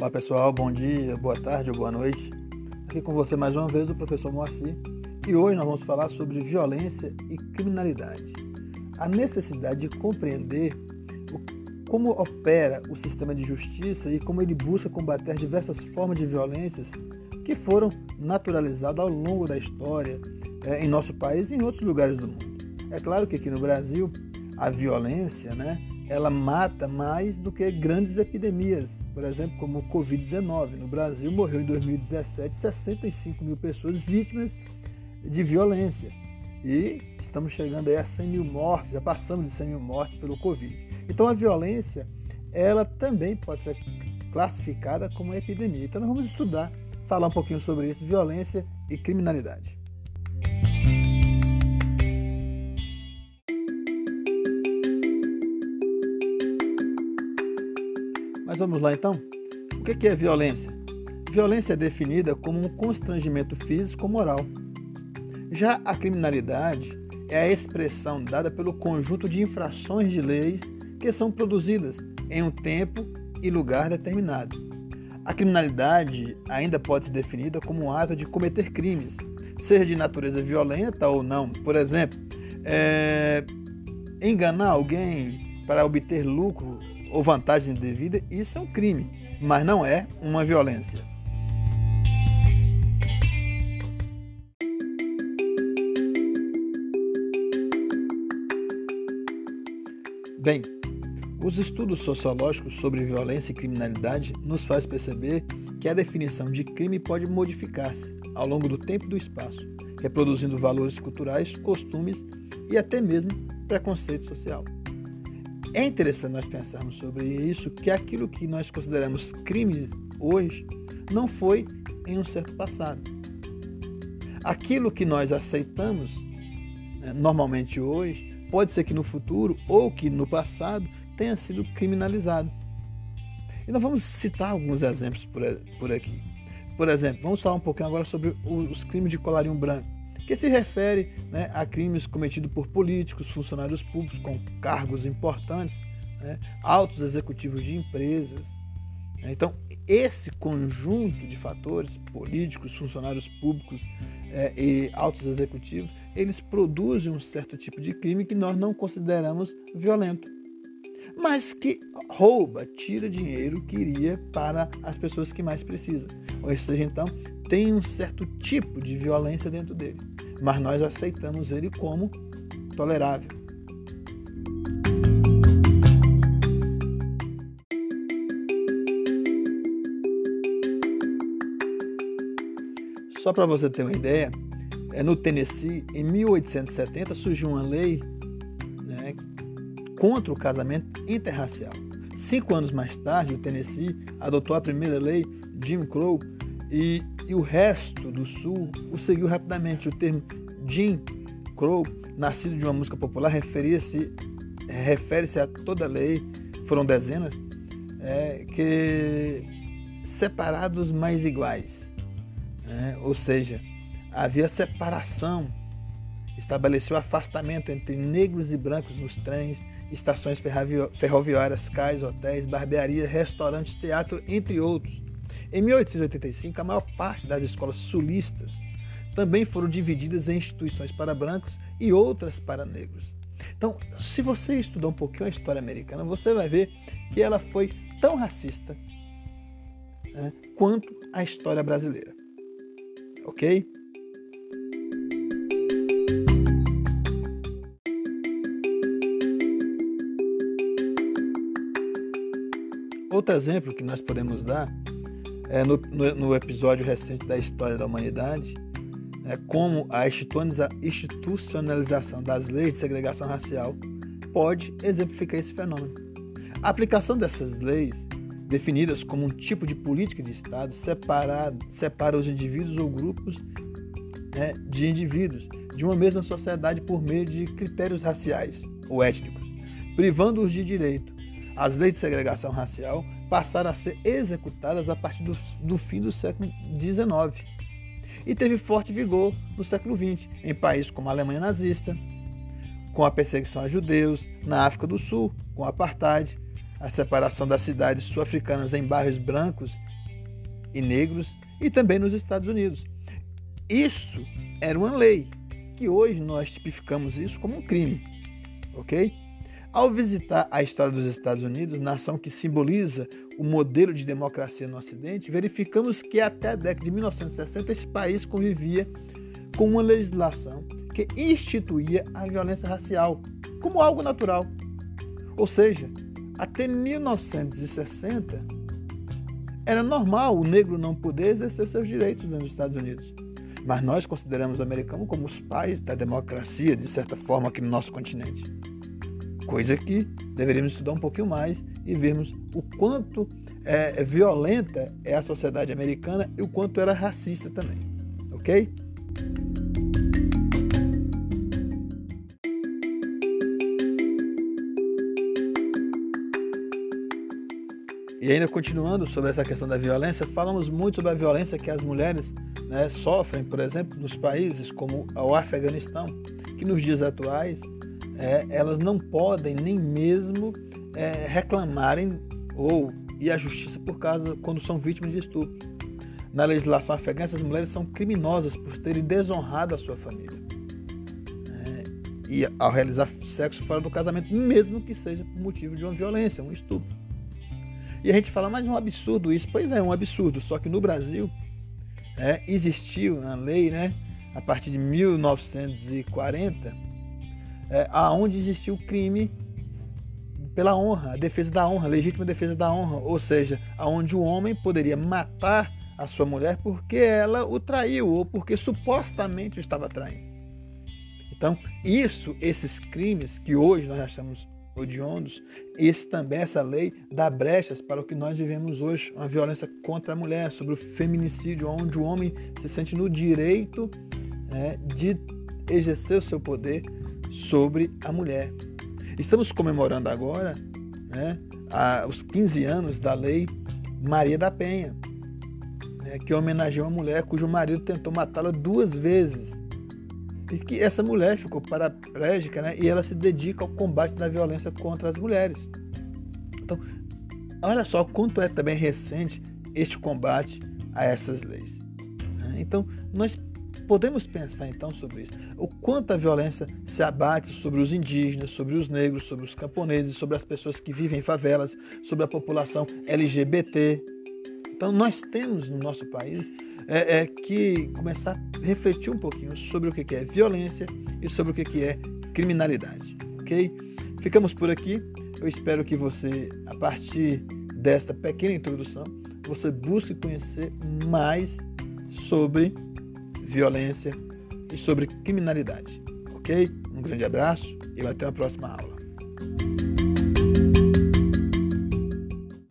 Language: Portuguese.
Olá pessoal, bom dia, boa tarde ou boa noite. Aqui com você mais uma vez o professor Moacir e hoje nós vamos falar sobre violência e criminalidade. A necessidade de compreender como opera o sistema de justiça e como ele busca combater diversas formas de violências que foram naturalizadas ao longo da história é, em nosso país e em outros lugares do mundo. É claro que aqui no Brasil a violência, né, ela mata mais do que grandes epidemias por exemplo, como o Covid-19. No Brasil, morreu em 2017 65 mil pessoas vítimas de violência. E estamos chegando aí a 100 mil mortes, já passamos de 100 mil mortes pelo Covid. Então, a violência, ela também pode ser classificada como epidemia. Então, nós vamos estudar, falar um pouquinho sobre isso, violência e criminalidade. Mas vamos lá então? O que é violência? Violência é definida como um constrangimento físico ou moral. Já a criminalidade é a expressão dada pelo conjunto de infrações de leis que são produzidas em um tempo e lugar determinado. A criminalidade ainda pode ser definida como um ato de cometer crimes, seja de natureza violenta ou não. Por exemplo, é, enganar alguém para obter lucro ou vantagem indevida, isso é um crime, mas não é uma violência. Bem, os estudos sociológicos sobre violência e criminalidade nos faz perceber que a definição de crime pode modificar-se ao longo do tempo e do espaço, reproduzindo valores culturais, costumes e até mesmo preconceito social. É interessante nós pensarmos sobre isso, que aquilo que nós consideramos crime hoje não foi em um certo passado. Aquilo que nós aceitamos né, normalmente hoje, pode ser que no futuro ou que no passado tenha sido criminalizado. E nós vamos citar alguns exemplos por aqui. Por exemplo, vamos falar um pouquinho agora sobre os crimes de colarinho branco que se refere né, a crimes cometidos por políticos, funcionários públicos com cargos importantes, né, altos executivos de empresas. Né. Então, esse conjunto de fatores, políticos, funcionários públicos é, e altos executivos, eles produzem um certo tipo de crime que nós não consideramos violento, mas que rouba, tira dinheiro que iria para as pessoas que mais precisam. Ou seja, então, tem um certo tipo de violência dentro dele mas nós aceitamos ele como tolerável. Só para você ter uma ideia, é no Tennessee, em 1870, surgiu uma lei né, contra o casamento interracial. Cinco anos mais tarde, o Tennessee adotou a primeira lei Jim Crow e, e o resto do Sul o seguiu rapidamente. O termo Jim Crow, nascido de uma música popular, refere-se refere a toda a lei, foram dezenas, é, que separados mais iguais. É, ou seja, havia separação, estabeleceu afastamento entre negros e brancos nos trens, estações ferroviárias, cais, hotéis, barbearias, restaurantes, teatro, entre outros. Em 1885, a maior parte das escolas sulistas também foram divididas em instituições para brancos e outras para negros. Então, se você estudar um pouquinho a história americana, você vai ver que ela foi tão racista né, quanto a história brasileira. Ok? Outro exemplo que nós podemos dar é, no, no, no, episódio recente da História da Humanidade, é, como a institucionalização das leis de segregação racial pode exemplificar esse fenômeno. A aplicação dessas leis, definidas como um tipo de política de Estado, separa, separa os indivíduos ou grupos né, de indivíduos de uma mesma sociedade por meio de critérios raciais ou étnicos, privando-os de direito. As leis de segregação racial passaram a ser executadas a partir do, do fim do século XIX e teve forte vigor no século XX, em países como a Alemanha nazista, com a perseguição a judeus, na África do Sul, com o apartheid, a separação das cidades sul-africanas em bairros brancos e negros e também nos Estados Unidos. Isso era uma lei, que hoje nós tipificamos isso como um crime, ok? Ao visitar a história dos Estados Unidos, nação que simboliza o modelo de democracia no Ocidente, verificamos que até a década de 1960 esse país convivia com uma legislação que instituía a violência racial como algo natural. Ou seja, até 1960 era normal o negro não poder exercer seus direitos nos Estados Unidos. Mas nós consideramos o americano como os pais da democracia, de certa forma, aqui no nosso continente. Coisa que deveríamos estudar um pouquinho mais e vermos o quanto é, violenta é a sociedade americana e o quanto era racista também. Ok? E ainda continuando sobre essa questão da violência, falamos muito sobre a violência que as mulheres né, sofrem, por exemplo, nos países como o Afeganistão, que nos dias atuais é, elas não podem nem mesmo é, reclamarem ou ir à justiça por causa quando são vítimas de estupro. Na legislação afegã, essas mulheres são criminosas por terem desonrado a sua família. É, e ao realizar sexo fora do casamento, mesmo que seja por motivo de uma violência, um estupro. E a gente fala, mas é um absurdo isso. Pois é, é um absurdo. Só que no Brasil é, existiu a lei, né, a partir de 1940, é, aonde existiu crime pela honra, a defesa da honra, a legítima defesa da honra, ou seja, aonde o homem poderia matar a sua mulher porque ela o traiu ou porque supostamente o estava traindo. Então, isso, esses crimes que hoje nós achamos odiondos, esse também, essa lei, dá brechas para o que nós vivemos hoje, uma violência contra a mulher, sobre o feminicídio, onde o homem se sente no direito né, de exercer o seu poder sobre a mulher. Estamos comemorando agora né, a, os 15 anos da lei Maria da Penha, né, que homenageia uma mulher cujo marido tentou matá-la duas vezes e que essa mulher ficou paraplégica né, e ela se dedica ao combate da violência contra as mulheres. Então, olha só quanto é também recente este combate a essas leis. Né? Então, nós podemos pensar então sobre isso. O quanto a violência se abate sobre os indígenas, sobre os negros, sobre os camponeses, sobre as pessoas que vivem em favelas, sobre a população LGBT. Então, nós temos no nosso país é, é, que começar a refletir um pouquinho sobre o que é violência e sobre o que é criminalidade, ok? Ficamos por aqui. Eu espero que você, a partir desta pequena introdução, você busque conhecer mais sobre violência e sobre criminalidade, ok? Um grande abraço e até a próxima aula.